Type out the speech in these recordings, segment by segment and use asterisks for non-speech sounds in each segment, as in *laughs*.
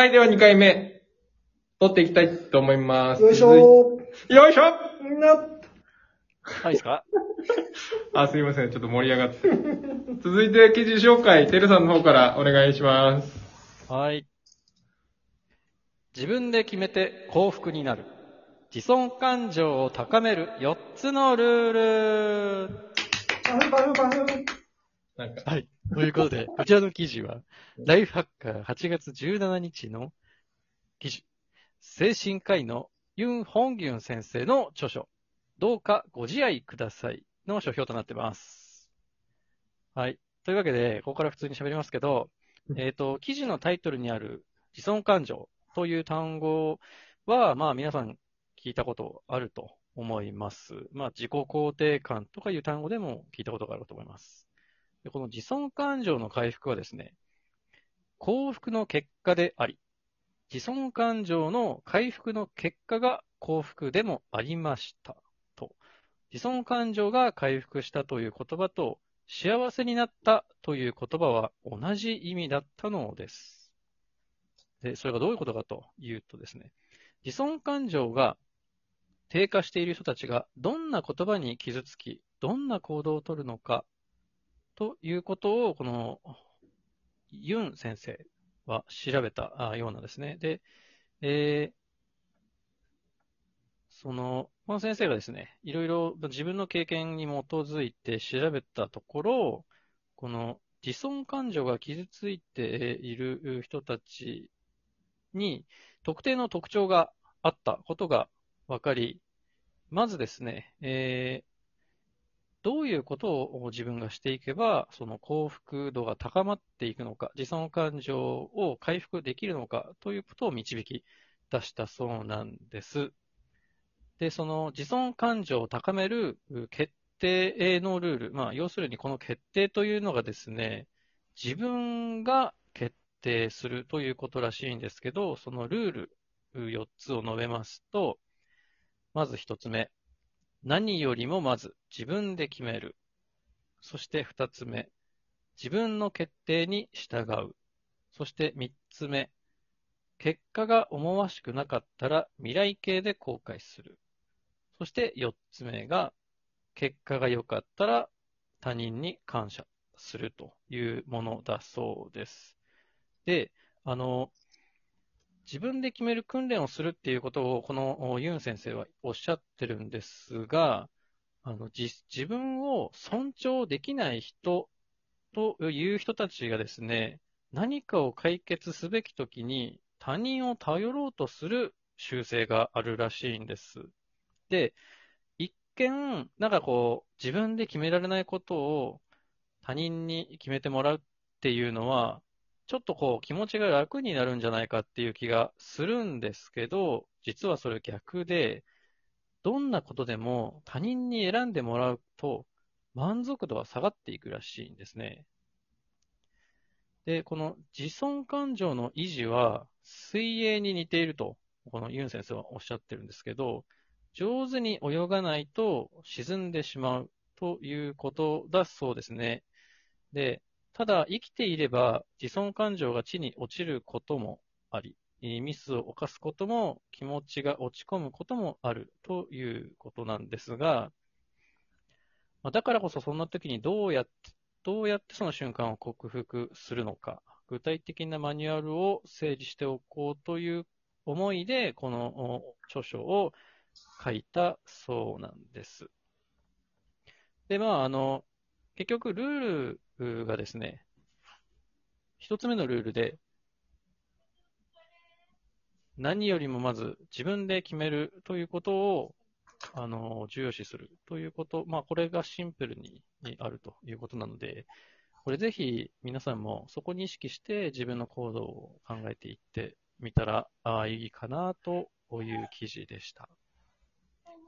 はい、では2回目、取っていきたいと思います。よいしょ続いよいしょみんな、はい、ですか？*laughs* あ、すいません。ちょっと盛り上がって。*laughs* 続いて記事紹介、てるさんの方からお願いします。はい。自分で決めて幸福になる。自尊感情を高める4つのルール。バフバフバフ。なんか、はい。ということで、こちらの記事は、ライフハッカー8月17日の記事、精神科医のユン・ホンギュン先生の著書、どうかご自愛くださいの書評となってます。はい。というわけで、ここから普通に喋りますけど、えっ、と、記事のタイトルにある自尊感情という単語は、まあ皆さん聞いたことあると思います。まあ自己肯定感とかいう単語でも聞いたことがあると思います。この自尊感情の回復はですね、幸福の結果であり、自尊感情の回復の結果が幸福でもありました。と。自尊感情が回復したという言葉と、幸せになったという言葉は同じ意味だったのです。で、それがどういうことかというとですね、自尊感情が低下している人たちがどんな言葉に傷つき、どんな行動をとるのかということを、この、ユン先生は調べたようなんですね。で、えーその、この先生がですね、いろいろ自分の経験に基づいて調べたところ、この自尊感情が傷ついている人たちに特定の特徴があったことが分かり、まずですね、えーどういうことを自分がしていけば、その幸福度が高まっていくのか、自尊感情を回復できるのかということを導き出したそうなんです。で、その自尊感情を高める決定のルール、まあ、要するにこの決定というのがですね、自分が決定するということらしいんですけど、そのルール4つを述べますと、まず1つ目。何よりもまず自分で決める。そして二つ目、自分の決定に従う。そして三つ目、結果が思わしくなかったら未来形で後悔する。そして四つ目が、結果が良かったら他人に感謝するというものだそうです。で、あの、自分で決める訓練をするっていうことを、このユン先生はおっしゃってるんですが、あの、自自分を尊重できない人という人たちがですね、何かを解決すべきときに他人を頼ろうとする習性があるらしいんです。で、一見、なんかこう、自分で決められないことを他人に決めてもらうっていうのは、ちょっとこう気持ちが楽になるんじゃないかっていう気がするんですけど、実はそれ逆で、どんなことでも他人に選んでもらうと満足度は下がっていくらしいんですね。で、この自尊感情の維持は水泳に似ていると、このユン先生はおっしゃってるんですけど、上手に泳がないと沈んでしまうということだそうですね。で、ただ、生きていれば自尊感情が地に落ちることもあり、ミスを犯すことも気持ちが落ち込むこともあるということなんですが、だからこそそんな時にどうやって、どうやってその瞬間を克服するのか、具体的なマニュアルを整理しておこうという思いで、この著書を書いたそうなんです。で、まあ、あの、結局ルールがですね、一つ目のルールで、何よりもまず自分で決めるということを、あの、重要視するということ、まあ、これがシンプルにあるということなので、これぜひ皆さんもそこに意識して自分の行動を考えていってみたらああいいかなという記事でした。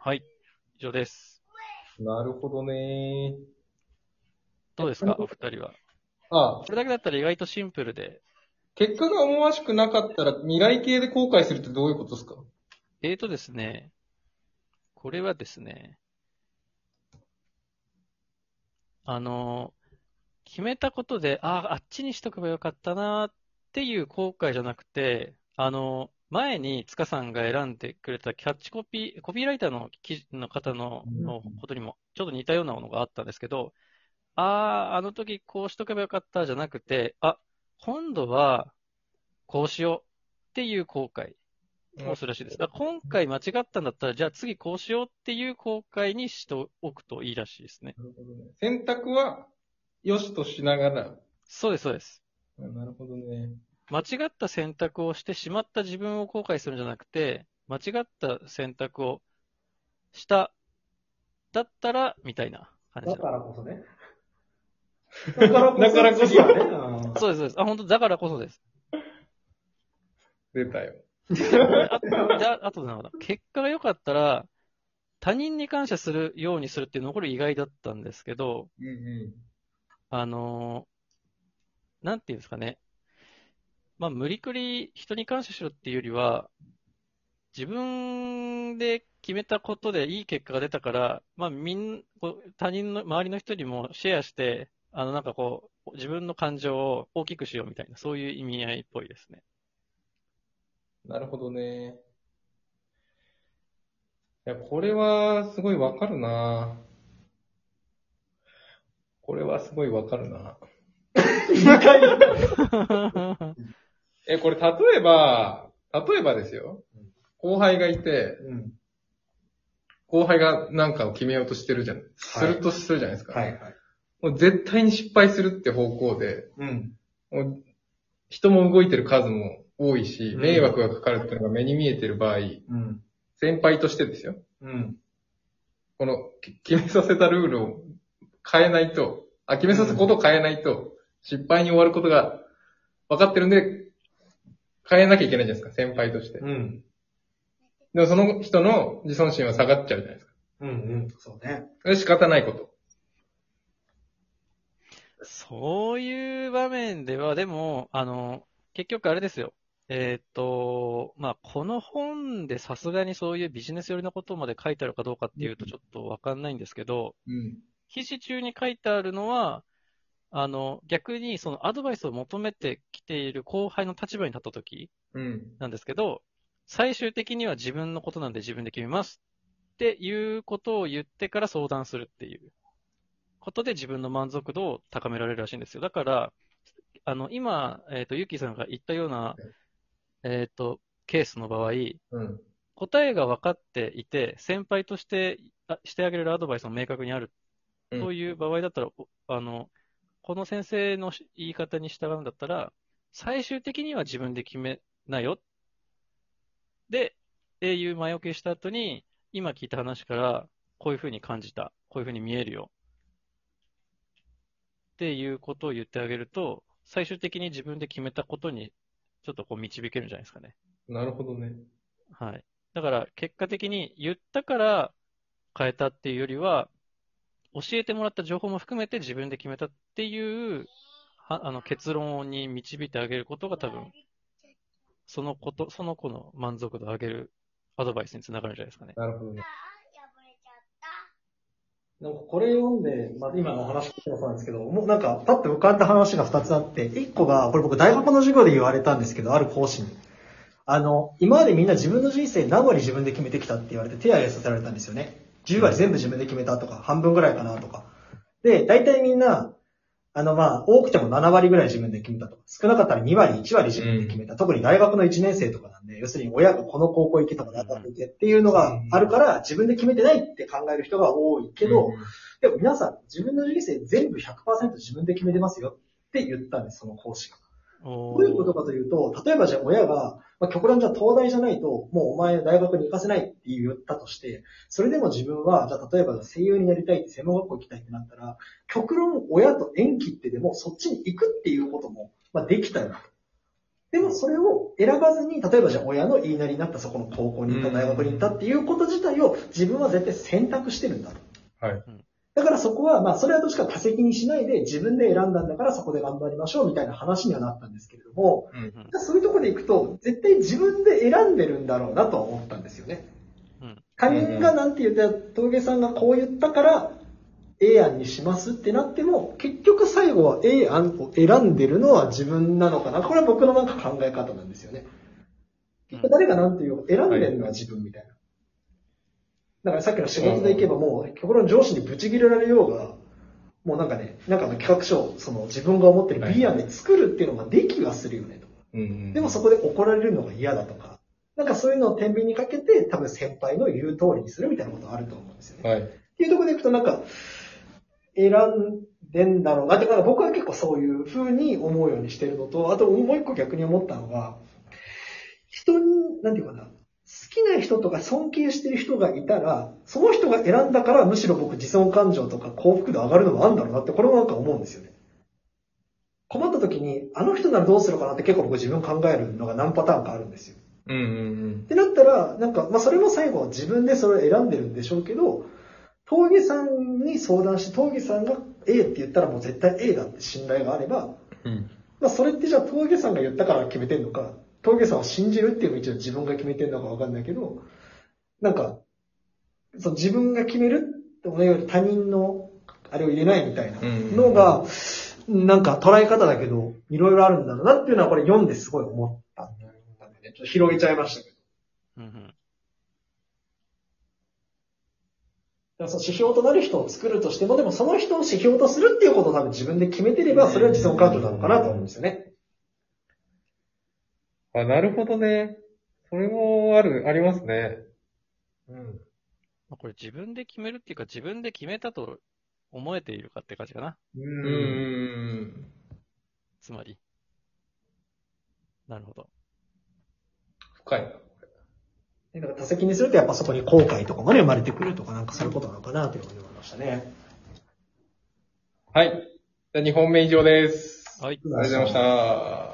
はい、以上です。なるほどねどうですか、お二人は。あ、これだけだったら意外とシンプルで、結果が思わしくなかったら未来形で後悔するってどういうことですか？えーとですね、これはですね、あの、決めたことで、ああ、あっちにしとけばよかったなっっていう後悔じゃなくて、あの、前に塚さんが選んでくれたキャッチコピー、コピーライターの記事の方のことにもちょっと似たようなものがあったんですけど、ああ、あの時こうしとけばよかったじゃなくて、あ、今度はこうしようっていう後悔をするらしいです。だから今回間違ったんだったら、じゃあ次こうしようっていう後悔にしておくといいらしいですね。なるほどね。選択は、良しとしながら。そうです、そうです。あなるほどね。間違った選択をしてしまった自分を後悔するんじゃなくて、間違った選択をした、だったら、みたいな感じだだ。からこそね。だからこそ。そうです、そうです。あ、本当だからこそです。出たよ。あでああとなんだ結果が良かったら、他人に感謝するようにするっていうのもこれ意外だったんですけど、うんうあのーなんていうんですかね。まあ、無理くり人に感謝しろっていうよりは、自分で決めたことでいい結果が出たから、まあ、みん、こう他人の、周りの人にもシェアして、あの、なんかこう、自分の感情を大きくしようみたいな、そういう意味合いっぽいですね。ん。なるほどね。いや、これはすごいわかるなこれはすごいわかるな *laughs* え、これ例えば、例えばですよ。後輩がいて、うん。後輩が何かを決めようとしてるじゃん。するとするじゃないですか。はいはい。もう絶対に失敗するって方向で、うん。もう人も動いてる数も多いし、うん迷惑がかかるっていうのが目に見えてる場合、うん。先輩としてですよ。うん。このき決めさせたルールを変えないと、あ、決めさせたことを変えないと、失敗に終わることが分かってるんで、変えなきゃいけないじゃないですか、先輩として。うん。でもその人の自尊心は下がっちゃうじゃないですか。うん。うん。そうね。それ仕方ないこと。そういう場面では、でも、あの、結局あれですよ。えーっと、まあ、この本でさすがにそういうビジネス寄りのことまで書いてあるかどうかっていうとちょっとわかんないんですけど、うん。記事中に書いてあるのは、あの、逆にそのアドバイスを求めてきている後輩の立場に立った時うん。なんですけど、最終的には自分のことなんで自分で決めますっていうことを言ってから相談するっていうことで自分の満足度を高められるらしいんですよ。だから、あの、今、えっ、と、ゆきさんが言ったような、えっ、と、ケースの場合、うん。答えが分かっていて、先輩としてあしてあげれるアドバイスも明確にあるうんという場合だったら、おあの、この先生のし言い方に従うんだったら、最終的には自分で決めなよ。で、っていう前置きした後に、今聞いた話から、こういうふうに感じた。こういうふうに見えるよ。っていうことを言ってあげると、最終的に自分で決めたことに、ちょっとこう導けるんじゃないですかね。なるほどね。はい。だから、結果的に言ったから変えたっていうよりは、教えてもらった情報も含めて自分で決めたっていう、はあの結論に導いてあげることが多分、そのこと、その子の満足度を上げるアドバイスにつながるんじゃないですかね。なるほどね。なんかこれ読んで、まあ、今のお話聞いてもそうなんですけど、もうなんかパッと浮かんだ話が2つあって、1個が、これ僕大学の授業で言われたんですけど、ある講師に。あの、今までみんな自分の人生何割自分で決めてきたって言われて手挙げさせられたんですよね。10割全部自分で決めたとか、半分ぐらいかなとか。で、大体みんな、あのまあ、多くても7割ぐらい自分で決めたと。か、少なかったら2割、1割自分で決めた。特に大学の1年生とかなんで、要するに親がこの高校行けとか大学行けっていうのがあるから、自分で決めてないって考える人が多いけど、でも皆さん、自分の人生全部100%自分で決めてますよって言ったんです、その講師が。どどういうことかというと、例えばじゃあ親が、まあ、極論じゃあ東大じゃないと、もうお前大学に行かせないって言ったとして、それでも自分は、じゃあ例えば声優になりたいって専門学校行きたいってなったら、極論親と縁切ってでもそっちに行くっていうことも、まあ、できたよなと。でもそれを選ばずに、例えばじゃあ親の言いなりになったそこの高校に行った、大学に行ったっていうこと自体を自分は絶対選択してるんだと。はい。だからそこは、まあ、それはどっちか多責にしないで、自分で選んだんだからそこで頑張りましょうみたいな話にはなったんですけれども、うん。そういうところで行くと、絶対自分で選んでるんだろうなとは思ったんですよね。うん他人がなんて言った、峠さんがこう言ったから、A 案にしますってなっても、結局最後は A 案を選んでるのは自分なのかな。これは僕のなんか考え方なんですよね。誰が何て言うか選んでるのは自分みたいな。だからさっきの仕事で行けばもう、極論上司にブチ切れられようが、もうなんかね、なんかの企画書をその自分が思ってる B 案で作るっていうのができはするよねと。うんうん。でもそこで怒られるのが嫌だとか、なんかそういうのを天秤にかけて多分先輩の言う通りにするみたいなことあると思うんですよね。はい。っていうところでいくとなんか、選んでんだろうなって、だから僕は結構そういう風に思うようにしてるのと、あともう一個逆に思ったのが、人に、なんていうかな、好きな人とか尊敬してる人がいたら、その人が選んだからむしろ僕自尊感情とか幸福度上がるのもあるんだろうなって、これもなんか思うんですよね。困った時に、あの人ならどうするかなって結構僕自分考えるのが何パターンかあるんですよ。うんうんってなったら、なんか、まあそれも最後は自分でそれを選んでるんでしょうけど、峠さんに相談して、峠さんが A って言ったらもう絶対 A だって信頼があれば、うん。うん。まあそれってじゃあ峠さんが言ったから決めてんのか、峠さんを信じるっていうのも一応自分が決めてんのかわかんないけど、なんか、その自分が決めるっていわゆる他人のあれを入れないみたいなのが、なんか捉え方だけど、いろいろあるんだろうなっていうのはこれ読んですごい思ったんで、ちょっと広げちゃいましたけど。うんうん。だからその指標となる人を作るとしても、でもその人を指標とするっていうことを多分自分で決めてれば、それは自尊感情なのかなと思うんですよね。あ、なるほどね。それもある、ありますね。うん。まあこれ自分で決めるっていうか自分で決めたと思えているかって感じかな。う。うんんうんつまり。なるほど。深いな。でなんか多責にするとやっぱそこに後悔とかもね生まれてくるとかなんかそういうことなのかなというふうに思いましたね。はい。じゃあ2本目以上です。はい。ありがとうございました。